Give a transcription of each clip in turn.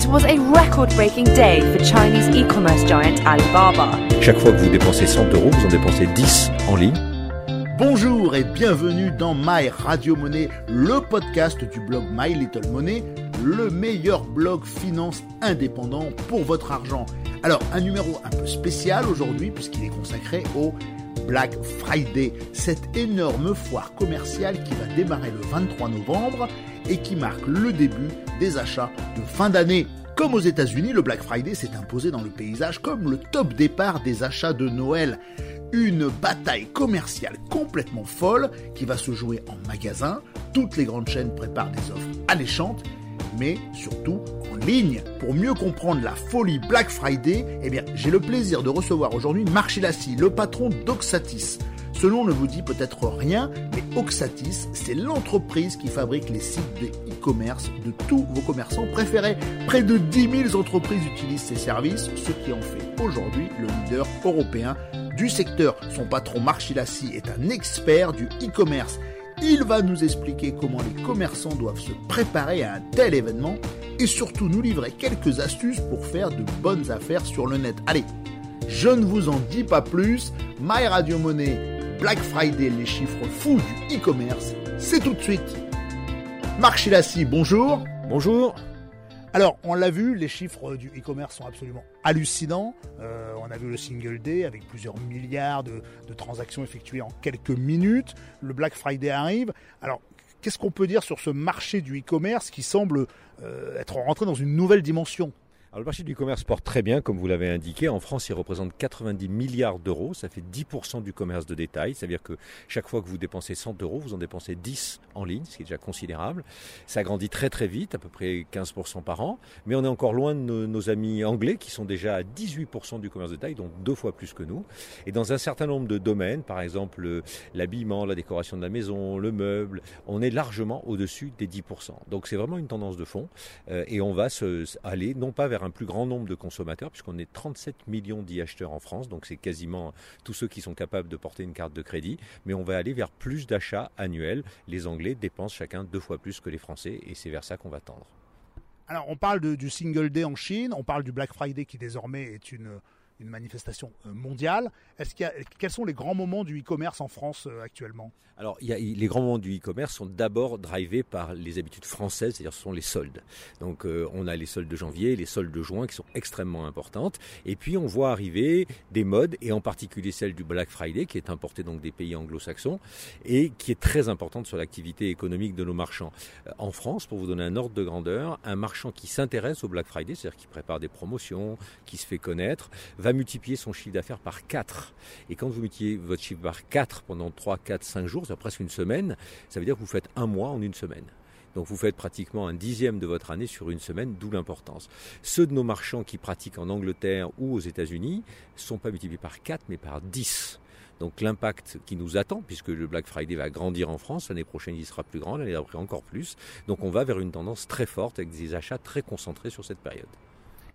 It was a record-breaking day for Chinese e-commerce giant Alibaba. Chaque fois que vous dépensez 100 euros, vous en dépensez 10 en ligne. Bonjour et bienvenue dans My Radio Money, le podcast du blog My Little Money, le meilleur blog finance indépendant pour votre argent. Alors, un numéro un peu spécial aujourd'hui puisqu'il est consacré au Black Friday, cette énorme foire commerciale qui va démarrer le 23 novembre et qui marque le début des achats de fin d'année. Comme aux États-Unis, le Black Friday s'est imposé dans le paysage comme le top départ des achats de Noël. Une bataille commerciale complètement folle qui va se jouer en magasin. Toutes les grandes chaînes préparent des offres alléchantes mais surtout en ligne. Pour mieux comprendre la folie Black Friday, eh bien, j'ai le plaisir de recevoir aujourd'hui Marc Chilassi, le patron d'Oxatis. Ce nom ne vous dit peut-être rien, mais Oxatis, c'est l'entreprise qui fabrique les sites de e-commerce de tous vos commerçants préférés. Près de 10 000 entreprises utilisent ces services, ce qui en fait aujourd'hui le leader européen du secteur. Son patron Marc Chilassi est un expert du e-commerce. Il va nous expliquer comment les commerçants doivent se préparer à un tel événement et surtout nous livrer quelques astuces pour faire de bonnes affaires sur le net. Allez, je ne vous en dis pas plus. My Radio Money, Black Friday, les chiffres fous du e-commerce, c'est tout de suite. Marc Chilassi, bonjour. Bonjour. Alors, on l'a vu, les chiffres du e-commerce sont absolument hallucinants. Euh, on a vu le single day avec plusieurs milliards de, transactions effectuées en quelques minutes. Le Black Friday arrive. Alors, qu'est-ce qu'on peut dire sur ce marché du e-commerce qui semble euh, être rentré dans une nouvelle dimension? Alors, le marché du commerce porte très bien, comme vous l'avez indiqué. En France, il représente 90 milliards d'euros. Ça fait 10% du commerce de détail. C'est-à-dire que chaque fois que vous dépensez 100 euros, vous en dépensez 10 en ligne, ce qui est déjà considérable. Ça grandit très très vite, à peu près 15% par an. Mais on est encore loin de nos, amis anglais qui sont déjà à 18% du commerce de détail, donc deux fois plus que nous. Et dans un certain nombre de domaines, par exemple l'habillement, la décoration de la maison, le meuble, on est largement au-dessus des 10%. Donc c'est vraiment une tendance de fond. Euh, et on va se, aller non pas vers un plus grand nombre de consommateurs, puisqu'on est 37 millions d'e-acheteurs en France, donc c'est quasiment tous ceux qui sont capables de porter une carte de crédit, mais on va aller vers plus d'achats annuels. Les Anglais dépensent chacun deux fois plus que les Français, et c'est vers ça qu'on va tendre. Alors on parle du Single Day en Chine, on parle du Black Friday qui désormais est une une manifestation mondiale. Est-ce qu'il y a, quels sont les grands moments du e-commerce en France actuellement? Alors, les grands moments du e-commerce sont d'abord drivés par les habitudes françaises, c'est-à-dire ce sont les soldes. Donc, euh, on a les soldes de janvier, les soldes de juin qui sont extrêmement importantes. Et puis, on voit arriver des modes, et en particulier celle du Black Friday, qui est importée donc des pays anglo-saxons, et qui est très importante sur l'activité économique de nos marchands. En France, pour vous donner un ordre de grandeur, un marchand qui s'intéresse au Black Friday, c'est-à-dire qui prépare des promotions, qui se fait connaître, va multiplier son chiffre d'affaires par 4. Et quand vous multipliez votre chiffre par 4 pendant 3, 4, 5 jours, c'est presque une semaine, ça veut dire que vous faites un mois en une semaine. Donc vous faites pratiquement un dixième de votre année sur une semaine, d'où l'importance. Ceux de nos marchands qui pratiquent en Angleterre ou aux États-Unis ne sont pas multipliés par 4 mais par 10. Donc l'impact qui nous attend, puisque le Black Friday va grandir en France, l'année prochaine il sera plus grand, l'année d'après encore plus. Donc on va vers une tendance très forte avec des achats très concentrés sur cette période.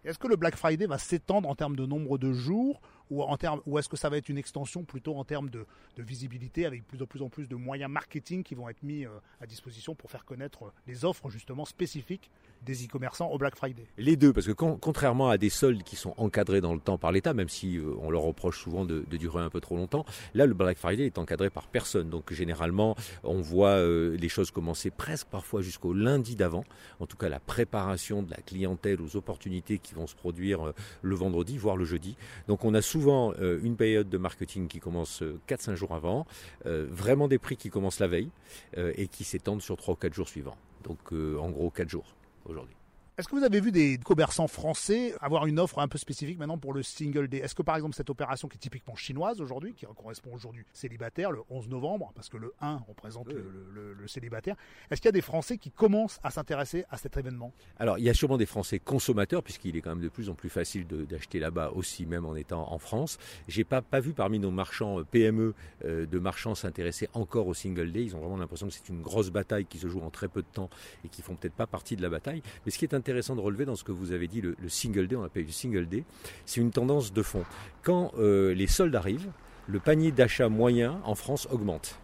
Est-ce que le Black Friday va s'étendre en termes de nombre de jours ou, ou est-ce que ça va être une extension plutôt en termes de, visibilité avec plus, de plus en plus de moyens marketing qui vont être mis euh, à disposition pour faire connaître les offres justement spécifiques des e-commerçants au Black Friday? Les deux, parce que contrairement à des soldes qui sont encadrés dans le temps par l'État, même si euh, on leur reproche souvent de, durer un peu trop longtemps, là le Black Friday est encadré par personne. Donc généralement, on voit euh, les choses commencer presque parfois jusqu'au lundi d'avant. En tout cas, la préparation de la clientèle aux opportunités qui vont se produire euh, le vendredi, voire le jeudi. Donc on a souvent euh, une période de marketing qui commence 4-5 euh, jours avant, euh, vraiment des prix qui commencent la veille et qui s'étendent sur 3 ou 4 jours suivants. Donc en gros 4 jours aujourd'hui. Est-ce que vous avez vu des commerçants français avoir une offre un peu spécifique maintenant pour le single day? Est-ce que par exemple cette opération qui est typiquement chinoise aujourd'hui, qui correspond aujourd'hui célibataire, le 11 novembre, parce que le 1 représente oui. le, le, le, célibataire, est-ce qu'il y a des Français qui commencent à s'intéresser à cet événement? Alors il y a sûrement des Français consommateurs, puisqu'il est quand même de plus en plus facile d'acheter là-bas aussi, même en étant en France. J'ai pas, pas vu parmi nos marchands PME euh, de marchands s'intéresser encore au single day. Ils ont vraiment l'impression que c'est une grosse bataille qui se joue en très peu de temps et qui font peut-être pas partie de la bataille. Mais ce qui est intéressant de relever dans ce que vous avez dit, le, le single day, on appelle le single day, c'est une tendance de fond. Quand euh, les soldes arrivent, le panier d'achat moyen en France augmente.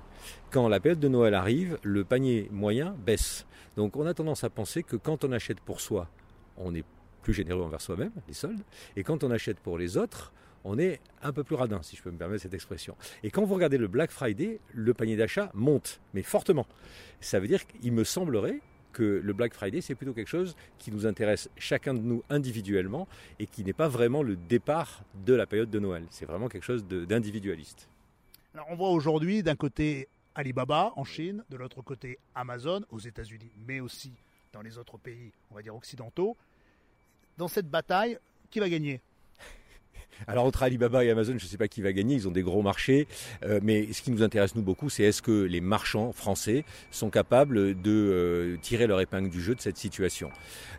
Quand la période de Noël arrive, le panier moyen baisse. Donc on a tendance à penser que quand on achète pour soi, on est plus généreux envers soi-même, les soldes, et quand on achète pour les autres, on est un peu plus radin, si je peux me permettre cette expression. Et quand vous regardez le Black Friday, le panier d'achat monte, mais fortement. Ça veut dire qu'il me semblerait que le Black Friday, c'est plutôt quelque chose qui nous intéresse chacun de nous individuellement et qui n'est pas vraiment le départ de la période de Noël. C'est vraiment quelque chose d'individualiste. Alors on voit aujourd'hui d'un côté Alibaba en Chine, de l'autre côté Amazon aux États-Unis, mais aussi dans les autres pays, on va dire occidentaux. Dans cette bataille, qui va gagner? Alors entre Alibaba et Amazon, je ne sais pas qui va gagner, ils ont des gros marchés, euh, mais ce qui nous intéresse nous beaucoup, c'est est-ce que les marchands français sont capables de euh, tirer leur épingle du jeu de cette situation.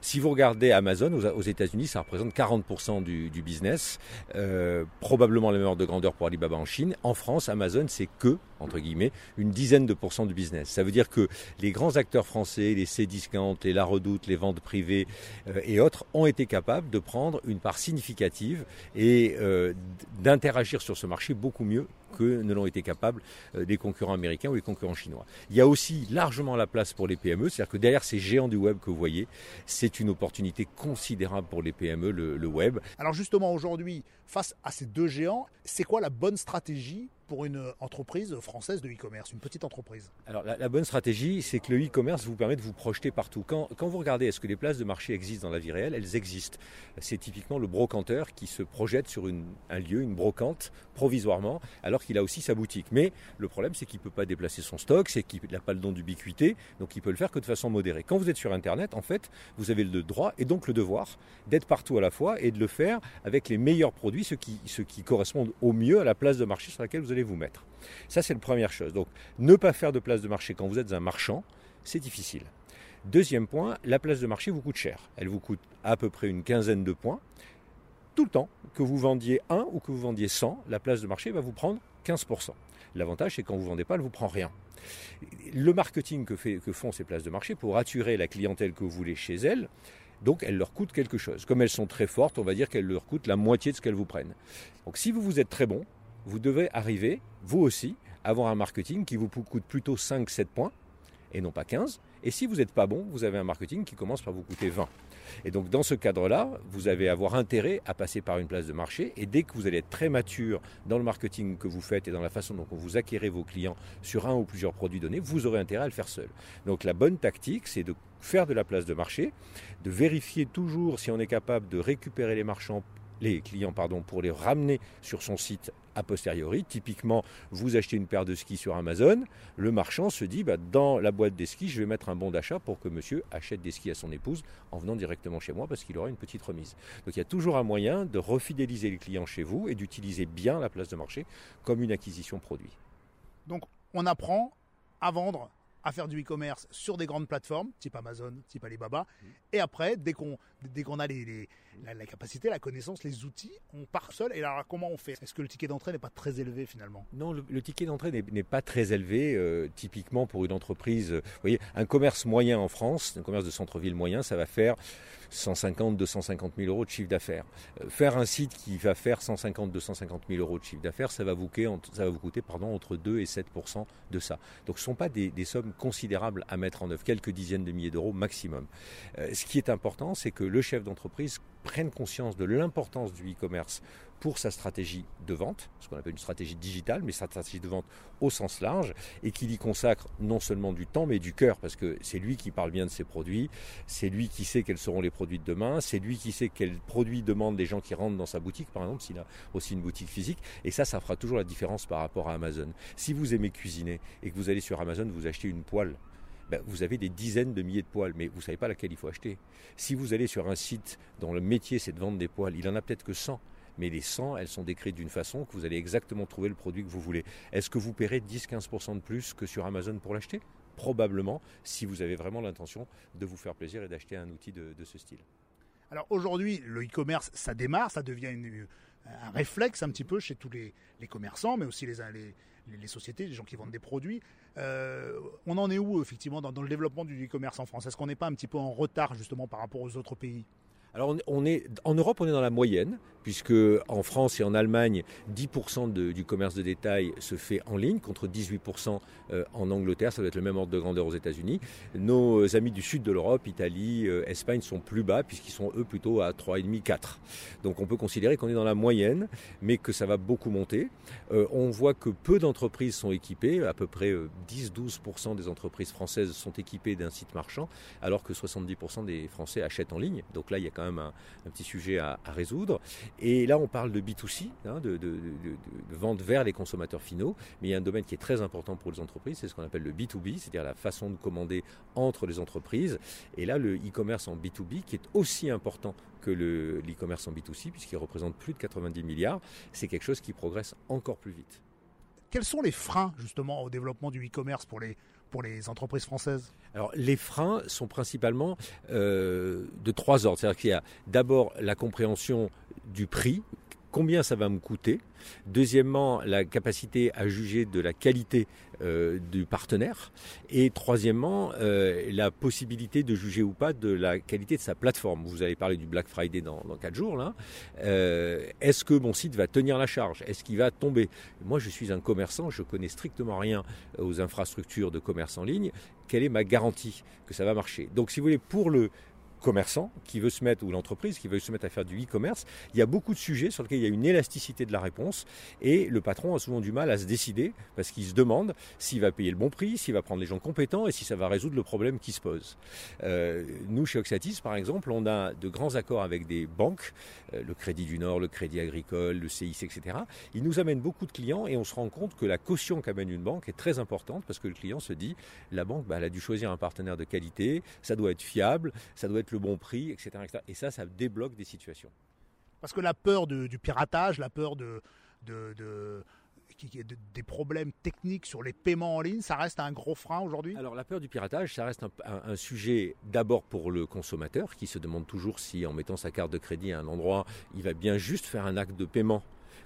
Si vous regardez Amazon aux, États-Unis, ça représente 40% du, business, euh, probablement la meilleure de grandeur pour Alibaba en Chine. En France, Amazon, c'est que entre guillemets, une dizaine de pourcents du business. Ça veut dire que les grands acteurs français, les C-Discount, les La Redoute, les ventes privées et autres, ont été capables de prendre une part significative et euh, d'interagir sur ce marché beaucoup mieux que ne l'ont été capables euh, des concurrents américains ou les concurrents chinois. Il y a aussi largement la place pour les PME, c'est-à-dire que derrière ces géants du web que vous voyez, c'est une opportunité considérable pour les PME, le web. Alors justement aujourd'hui, face à ces deux géants, c'est quoi la bonne stratégie pour une entreprise française de e-commerce, une petite entreprise? Alors la, bonne stratégie, c'est que le e-commerce vous permet de vous projeter partout. Quand, quand vous regardez, est-ce que les places de marché existent dans la vie réelle? Elles existent. C'est typiquement le brocanteur qui se projette sur une, un lieu, une brocante, provisoirement, alors qu'il a aussi sa boutique. Mais le problème, c'est qu'il ne peut pas déplacer son stock, c'est qu'il n'a pas le don d'ubiquité, donc il peut le faire que de façon modérée. Quand vous êtes sur Internet, en fait, vous avez le droit et donc le devoir d'être partout à la fois et de le faire avec les meilleurs produits, ceux qui, ceux qui correspondent au mieux à la place de marché sur laquelle vous allez vous mettre. Ça, c'est la première chose. Donc, ne pas faire de place de marché quand vous êtes un marchand, c'est difficile. Deuxième point, la place de marché vous coûte cher. Elle vous coûte à peu près une quinzaine de points. Tout le temps, que vous vendiez 1 ou que vous vendiez 100, la place de marché va vous prendre 15%. L'avantage, c'est quand vous ne vendez pas, elle ne vous prend rien. Le marketing que, fait, que font ces places de marché pour attirer la clientèle que vous voulez chez elles, donc elles leur coûtent quelque chose. Comme elles sont très fortes, on va dire qu'elles leur coûtent la moitié de ce qu'elles vous prennent. Donc si vous vous êtes très bon, vous devez arriver, vous aussi, à avoir un marketing qui vous coûte plutôt 5-7 points et non pas 15. Et si vous n'êtes pas bon, vous avez un marketing qui commence par vous coûter 20. Et donc dans ce cadre-là, vous allez avoir intérêt à passer par une place de marché. Et dès que vous allez être très mature dans le marketing que vous faites et dans la façon dont vous acquérez vos clients sur un ou plusieurs produits donnés, vous aurez intérêt à le faire seul. Donc la bonne tactique, c'est de faire de la place de marché, de vérifier toujours si on est capable de récupérer les marchands les clients pardon, pour les ramener sur son site a posteriori. Typiquement, vous achetez une paire de skis sur Amazon, le marchand se dit bah, dans la boîte des skis, je vais mettre un bon d'achat pour que monsieur achète des skis à son épouse en venant directement chez moi parce qu'il aura une petite remise. Donc il y a toujours un moyen de refidéliser les clients chez vous et d'utiliser bien la place de marché comme une acquisition produit. Donc on apprend à vendre à faire du e-commerce sur des grandes plateformes, type Amazon, type Alibaba. Et après, dès qu'on dès qu'on a les, la, capacité, la connaissance, les outils, on part seul. Et alors, comment on fait? Est-ce que le ticket d'entrée n'est pas très élevé finalement? Non, le, ticket d'entrée n'est pas très élevé. Euh, typiquement pour une entreprise, euh, vous voyez, un commerce moyen en France, un commerce de centre-ville moyen, ça va faire 150, 250 000 euros de chiffre d'affaires. Euh, faire un site qui va faire 150, 250 000 euros de chiffre d'affaires, ça va vous coûter, entre 2 et 7% de ça. Donc ce ne sont pas des, sommes considérables à mettre en œuvre, quelques dizaines de milliers d'euros maximum. ce qui est important, c'est que le chef d'entreprise prenne conscience de l'importance du e-commerce pour sa stratégie de vente, ce qu'on appelle une stratégie digitale, mais sa stratégie de vente au sens large, et qu'il y consacre non seulement du temps, mais du cœur, parce que c'est lui qui parle bien de ses produits, c'est lui qui sait quels seront les produits de demain, c'est lui qui sait quels produits demandent les gens qui rentrent dans sa boutique, par exemple, s'il a aussi une boutique physique, et ça, ça fera toujours la différence par rapport à Amazon. Si vous aimez cuisiner et que vous allez sur Amazon, vous achetez une poêle, ben, vous avez des dizaines de milliers de poils, mais vous ne savez pas laquelle il faut acheter. Si vous allez sur un site dont le métier c'est de vendre des poils, il en a peut-être que 100. Mais les 100, elles sont décrites d'une façon que vous allez exactement trouver le produit que vous voulez. Est-ce que vous paierez 10-15% de plus que sur Amazon pour l'acheter? Probablement, si vous avez vraiment l'intention de vous faire plaisir et d'acheter un outil de, ce style. Alors aujourd'hui, le e-commerce, ça démarre, ça devient un réflexe un petit peu chez tous les, commerçants, mais aussi les, sociétés, les gens qui vendent des produits. Euh, on en est où effectivement dans, le développement du e-commerce en France? Est-ce qu'on n'est pas un petit peu en retard justement par rapport aux autres pays? Alors on est en Europe, on est dans la moyenne puisque en France et en Allemagne, 10% du commerce de détail se fait en ligne, contre 18% euh, en Angleterre, ça doit être le même ordre de grandeur aux États-Unis. Nos amis du sud de l'Europe, Italie, euh, Espagne, sont plus bas, puisqu'ils sont eux plutôt à 3,5-4. Donc on peut considérer qu'on est dans la moyenne, mais que ça va beaucoup monter. Euh, on voit que peu d'entreprises sont équipées, à peu près 10-12% des entreprises françaises sont équipées d'un site marchand, alors que 70% des Français achètent en ligne. Donc là, il y a quand un, petit sujet à, à résoudre. Et là, on parle de B2C, hein, de, vente vers les consommateurs finaux, mais il y a un domaine qui est très important pour les entreprises, c'est ce qu'on appelle le B2B, c'est-à-dire la façon de commander entre les entreprises. Et là, le e-commerce en B2B, qui est aussi important que l'e-commerce en B2C, puisqu'il représente plus de 90 milliards, c'est quelque chose qui progresse encore plus vite. Quels sont les freins justement au développement du e-commerce pour les, pour les entreprises françaises Alors les freins sont principalement euh, de trois ordres. C'est-à-dire qu'il y a d'abord la compréhension du prix, combien ça va me coûter. Deuxièmement, la capacité à juger de la qualité euh, du partenaire. Et troisièmement, euh, la possibilité de juger ou pas de la qualité de sa plateforme. Vous allez parler du Black Friday dans, dans 4 jours. là. Euh, est-ce que mon site va tenir la charge? Est-ce qu'il va tomber? Moi, je suis un commerçant, je connais strictement rien aux infrastructures de commerce en ligne. Quelle est ma garantie que ça va marcher? Donc, si vous voulez, pour le commerçant qui veut se mettre, ou l'entreprise qui veut se mettre à faire du e-commerce, il y a beaucoup de sujets sur lesquels il y a une élasticité de la réponse et le patron a souvent du mal à se décider parce qu'il se demande s'il va payer le bon prix, s'il va prendre les gens compétents et si ça va résoudre le problème qui se pose. Euh, nous, chez Oxatis, par exemple, on a de grands accords avec des banques, euh, le Crédit du Nord, le Crédit Agricole, le CIC, etc. Ils nous amènent beaucoup de clients et on se rend compte que la caution qu'amène une banque est très importante parce que le client se dit, la banque, bah, elle a dû choisir un partenaire de qualité, ça doit être fiable, ça doit être le bon prix, etc. Et ça, ça débloque des situations. Parce que la peur du piratage, la peur de, de, des problèmes techniques sur les paiements en ligne, ça reste un gros frein aujourd'hui? Alors la peur du piratage, ça reste un sujet d'abord pour le consommateur qui se demande toujours si en mettant sa carte de crédit à un endroit, il va bien juste faire un acte de paiement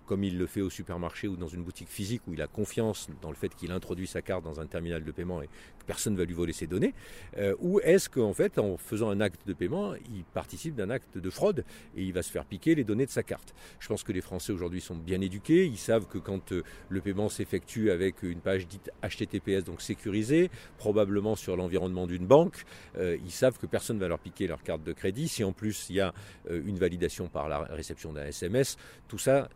comme il le fait au supermarché ou dans une boutique physique où il a confiance dans le fait qu'il introduit sa carte dans un terminal de paiement et que personne ne va lui voler ses données euh, Ou est-ce qu'en fait, en faisant un acte de paiement, il participe d'un acte de fraude et il va se faire piquer les données de sa carte? Je pense que les Français aujourd'hui sont bien éduqués. Ils savent que quand euh, le paiement s'effectue avec une page dite HTTPS, donc sécurisée, probablement sur l'environnement d'une banque, euh, ils savent que personne ne va leur piquer leur carte de crédit. Si en plus il y a une validation par la réception d'un SMS, tout ça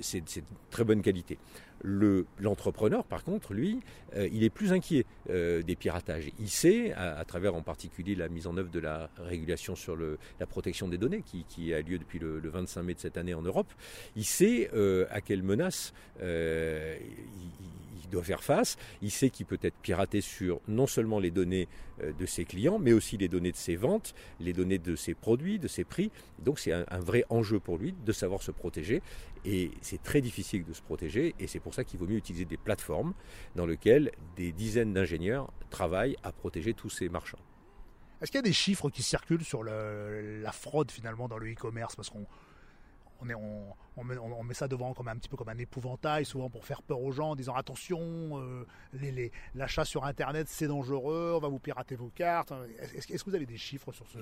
c'est de très bonne qualité. L'entrepreneur, par contre, lui, euh, il est plus inquiet euh, des piratages. Il sait, à, travers en particulier la mise en œuvre de la régulation sur la protection des données, qui, a lieu depuis le, 25 mai de cette année en Europe, il sait euh, à quelle menace il, doit faire face. Il sait qu'il peut être piraté sur non seulement les données de ses clients, mais aussi les données de ses ventes, les données de ses produits, de ses prix. Donc c'est un vrai enjeu pour lui de savoir se protéger. Et c'est très difficile de se protéger. Et c'est pour ça qu'il vaut mieux utiliser des plateformes dans lesquelles des dizaines d'ingénieurs travaillent à protéger tous ces marchands. Est-ce qu'il y a des chiffres qui circulent sur la fraude finalement dans le e-commerce? Parce qu'on on, met, ça devant comme un petit peu comme un épouvantail, souvent pour faire peur aux gens, en disant attention, euh, l'achat sur Internet c'est dangereux, on va vous pirater vos cartes. Est-ce que vous avez des chiffres sur ce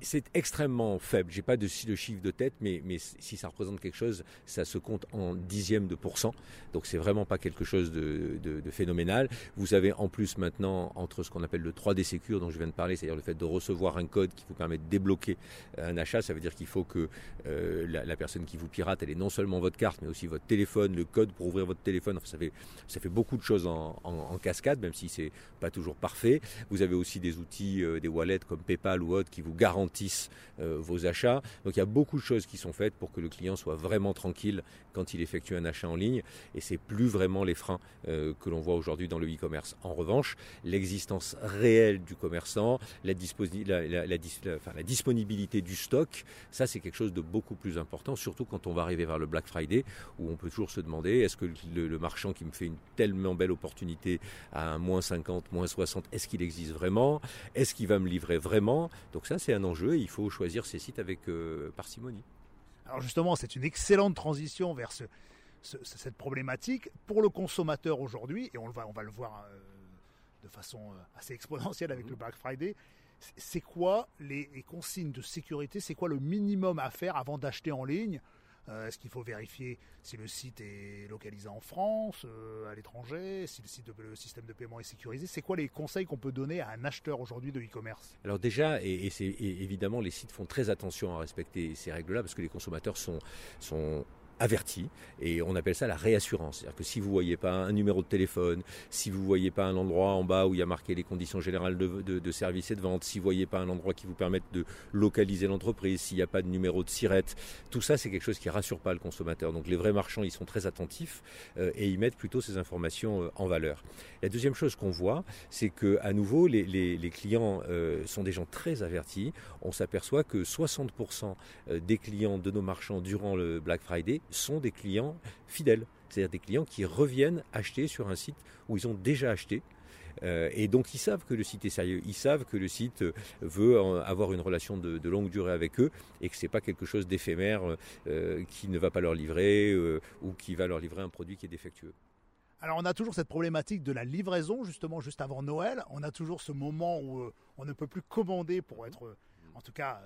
C'est extrêmement faible. J'ai pas de, de chiffre de tête, mais, si ça représente quelque chose, ça se compte en dixième de pourcent. Donc c'est vraiment pas quelque chose de, phénoménal. Vous avez en plus maintenant entre ce qu'on appelle le 3D Secure dont je viens de parler, c'est-à-dire le fait de recevoir un code qui vous permet de débloquer un achat, ça veut dire qu'il faut que euh, la, la personne qui vous pirate, elle est non seulement votre carte, mais aussi votre téléphone, le code pour ouvrir votre téléphone. Enfin, ça fait, ça fait beaucoup de choses en, cascade, même si c'est pas toujours parfait. Vous avez aussi des outils, euh, des wallets comme PayPal ou autres qui vous garantissent euh, vos achats. Donc il y a beaucoup de choses qui sont faites pour que le client soit vraiment tranquille quand il effectue un achat en ligne. Et c'est plus vraiment les freins euh, que l'on voit aujourd'hui dans le e-commerce. En revanche, l'existence réelle du commerçant, la, la, la disponibilité du stock, ça c'est quelque chose de beaucoup plus important surtout quand on va arriver vers le Black Friday, où on peut toujours se demander est-ce que le, marchand qui me fait une tellement belle opportunité à un moins 50, moins 60, est-ce qu'il existe vraiment? Est-ce qu'il va me livrer vraiment? Donc ça, c'est un enjeu et il faut choisir ses sites avec euh, parcimonie. Alors justement, c'est une excellente transition vers cette problématique pour le consommateur aujourd'hui, et on va, on va le voir euh, de façon euh, assez exponentielle avec le Black Friday. C'est quoi les, consignes de sécurité? C'est quoi le minimum à faire avant d'acheter en ligne? Euh, Est-ce qu'il faut vérifier si le site est localisé en France, euh, à l'étranger, si le, système de paiement est sécurisé? C'est quoi les conseils qu'on peut donner à un acheteur aujourd'hui de e-commerce? Alors déjà, et, évidemment, les sites font très attention à respecter ces règles-là parce que les consommateurs sont averti et on appelle ça la réassurance. C'est-à-dire que si vous voyez pas un numéro de téléphone, si vous voyez pas un endroit en bas où il y a marqué les conditions générales de, de, service et de vente, si vous voyez pas un endroit qui vous permette de localiser l'entreprise, s'il n'y a pas de numéro de sirette, tout ça c'est quelque chose qui rassure pas le consommateur. Donc les vrais marchands ils sont très attentifs euh, et ils mettent plutôt ces informations euh, en valeur. La deuxième chose qu'on voit, c'est que à nouveau les, les, les clients euh, sont des gens très avertis. On s'aperçoit que 60% des clients de nos marchands durant le Black Friday sont des clients fidèles, c'est-à-dire des clients qui reviennent acheter sur un site où ils ont déjà acheté. Euh, et donc ils savent que le site est sérieux, ils savent que le site veut avoir une relation de, longue durée avec eux et que c'est pas quelque chose d'éphémère euh, qui ne va pas leur livrer euh, ou qui va leur livrer un produit qui est défectueux. Alors on a toujours cette problématique de la livraison justement juste avant Noël. On a toujours ce moment où on ne peut plus commander pour être en tout cas,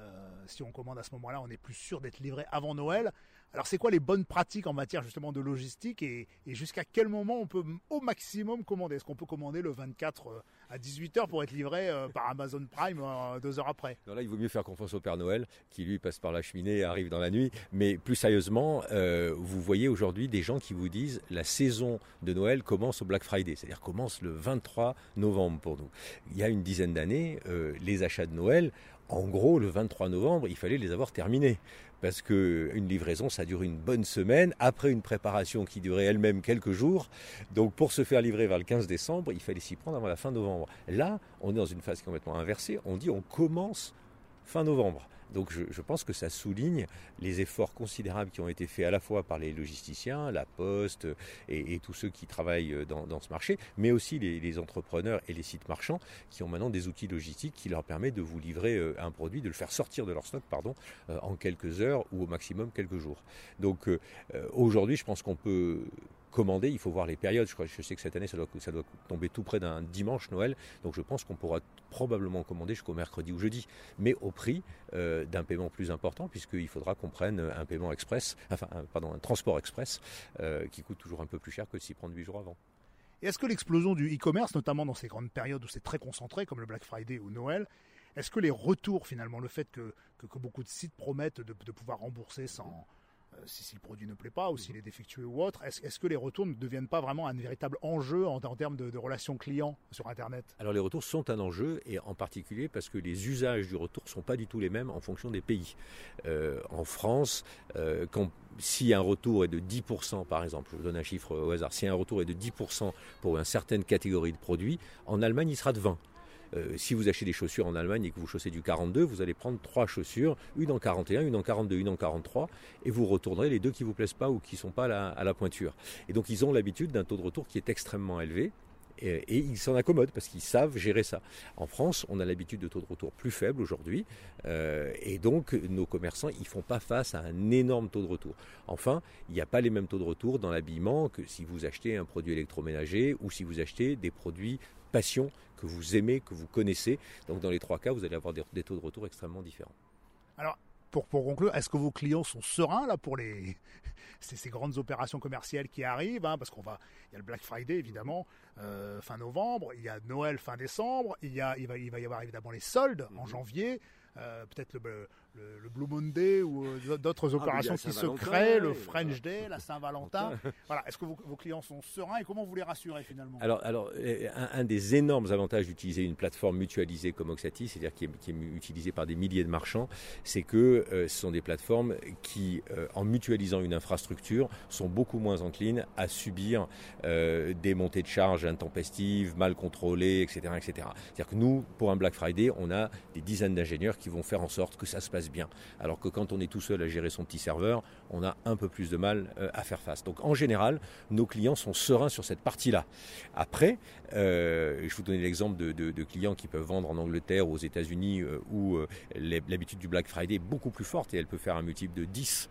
si on commande à ce moment-là, on est plus sûr d'être livré avant Noël. Alors c'est quoi les bonnes pratiques en matière justement de logistique et, jusqu'à quel moment on peut au maximum commander? Est-ce qu'on peut commander le 24 euh, à 18h pour être livré euh, par Amazon Prime euh, deux heures après? Là il vaut mieux faire confiance au Père Noël qui lui passe par la cheminée et arrive dans la nuit. Mais plus sérieusement, vous voyez aujourd'hui des gens qui vous disent la saison de Noël commence au Black Friday, c'est-à-dire commence le 23 novembre pour nous. Il y a une dizaine d'années, les achats de Noël, en gros, le 23 novembre, il fallait les avoir terminés parce qu'une livraison, ça dure une bonne semaine, après une préparation qui durait elle-même quelques jours. Donc pour se faire livrer vers le 15 décembre, il fallait s'y prendre avant la fin novembre. Là, on est dans une phase complètement inversée, on dit on commence fin novembre. Donc je, pense que ça souligne les efforts considérables qui ont été faits à la fois par les logisticiens, la Poste et, tous ceux qui travaillent dans, ce marché, mais aussi les, entrepreneurs et les sites marchands qui ont maintenant des outils logistiques qui leur permettent de vous livrer euh, un produit, de le faire sortir de leur stock pardon, euh, en quelques heures ou au maximum quelques jours. Donc euh, aujourd'hui, je pense qu'on peut commander, il faut voir les périodes. Je, sais que cette année, ça doit, tomber tout près d'un dimanche Noël. Donc je pense qu'on pourra probablement commander jusqu'au mercredi ou jeudi, mais au prix euh, d'un paiement plus important, puisqu'il faudra qu'on prenne un paiement express, enfin, pardon, un transport express, euh, qui coûte toujours un peu plus cher que s'y prendre huit jours avant. Est-ce que l'explosion du e-commerce, notamment dans ces grandes périodes où c'est très concentré, comme le Black Friday ou Noël, est-ce que les retours finalement, le fait que, que, beaucoup de sites promettent de pouvoir rembourser sans, euh, si, le produit ne plaît pas ou s'il est défectueux ou autre, est-ce que les retours ne deviennent pas vraiment un véritable enjeu en, termes de, relations clients sur Internet? Alors les retours sont un enjeu et en particulier parce que les usages du retour ne sont pas du tout les mêmes en fonction des pays. Euh, en France, euh, si un retour est de 10% par exemple, je vous donne un chiffre au hasard, si un retour est de 10% pour une certaine catégorie de produits, en Allemagne il sera de 20%. Euh, si vous achetez des chaussures en Allemagne et que vous chaussez du 42, vous allez prendre trois chaussures, une en 41, une en 42, une en 43, et vous retournerez les deux qui vous plaisent pas ou qui sont pas à la, pointure. Et donc ils ont l'habitude d'un taux de retour qui est extrêmement élevé. Et, ils s'en accommodent parce qu'ils savent gérer ça. En France, on a l'habitude de taux de retour plus faible aujourd'hui, euh, et donc nos commerçants, ils font pas face à un énorme taux de retour. Enfin, il n'y a pas les mêmes taux de retour dans l'habillement que si vous achetez un produit électroménager ou si vous achetez des produits passion que vous aimez, que vous connaissez. Donc dans les trois cas, vous allez avoir des, taux de retour extrêmement différents. Alors, pour, pour conclure, est-ce que vos clients sont sereins là pour les ces, grandes opérations commerciales qui arrivent hein, Parce qu'on va, il y a le Black Friday évidemment euh, fin novembre, il y a Noël fin décembre, il y a, il va, il va y avoir évidemment les soldes en mhm. janvier. Euh, peut-être le, le, Blue Monday ou euh, d'autres ah, opérations qui se créent, le French Day, la Saint-Valentin. voilà. Est-ce que vos, clients sont sereins et comment vous les rassurez finalement? Alors, alors un, des énormes avantages d'utiliser une plateforme mutualisée comme Oxati, c'est-à-dire qui est, utilisée par des milliers de marchands, c'est que ce sont des plateformes qui, en mutualisant une infrastructure, sont beaucoup moins enclines à subir des montées de charges intempestives, mal contrôlées, etc., etc. C'est-à-dire que nous, pour un Black Friday, on a des dizaines d'ingénieurs qui vont faire en sorte que ça se passe bien. Alors que quand on est tout seul à gérer son petit serveur, on a un peu plus de mal euh, à faire face. Donc en général, nos clients sont sereins sur cette partie-là. Après, euh, je vous donner l'exemple de, clients qui peuvent vendre en Angleterre, aux États-Unis, euh, où l'habitude du Black Friday est beaucoup plus forte et elle peut faire un multiple de 10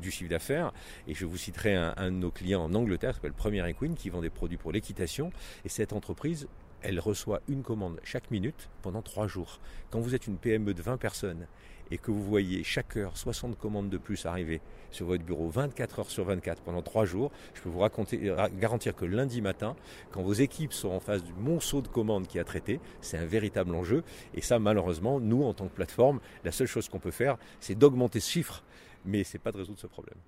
du chiffre d'affaires. Et je vous citerai un, de nos clients en Angleterre qui s'appelle Premier Equine qui vend des produits pour l'équitation. Et cette entreprise elle reçoit une commande chaque minute pendant trois jours. Quand vous êtes une PME de 20 personnes et que vous voyez chaque heure 60 commandes de plus arriver sur votre bureau 24 heures sur 24 pendant trois jours, je peux vous raconter, garantir que lundi matin, quand vos équipes sont en face du monceau de commandes qui a traité, c'est un véritable enjeu. Et ça, malheureusement, nous, en tant que plateforme, la seule chose qu'on peut faire, c'est d'augmenter ce chiffre, mais c'est pas de résoudre ce problème.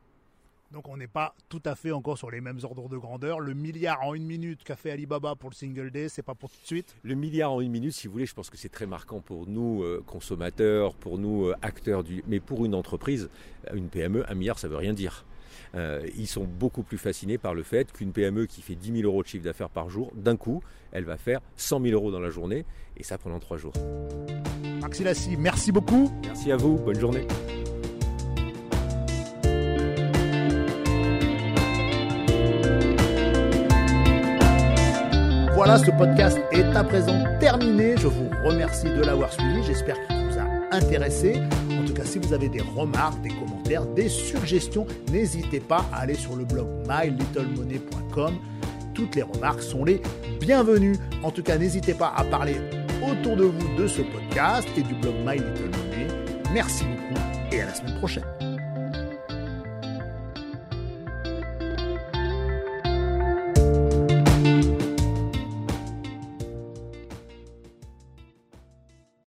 Donc on n'est pas tout à fait encore sur les mêmes ordres de grandeur. Le milliard en une minute qu'a fait Alibaba pour le single day, c'est pas pour tout de suite. Le milliard en une minute, si vous voulez, je pense que c'est très marquant pour nous euh, consommateurs, pour nous euh, acteurs du. Mais pour une entreprise, euh, une PME, un milliard, ça veut rien dire. ils sont beaucoup plus fascinés par le fait qu'une PME qui fait 10 000 euros de chiffre d'affaires par jour, d'un coup, elle va faire 100 000 euros dans la journée, et ça pendant trois jours. Merci beaucoup. Merci à vous, bonne journée. Ce podcast est à présent terminé. Je vous remercie de l'avoir suivi. J'espère qu'il vous a intéressé. En tout cas, si vous avez des remarques, des commentaires, des suggestions, n'hésitez pas à aller sur le blog mylittlemoney.com. Toutes les remarques sont les bienvenues. En tout cas, n'hésitez pas à parler autour de vous de ce podcast et du blog My Little Money. Merci beaucoup et à la semaine prochaine.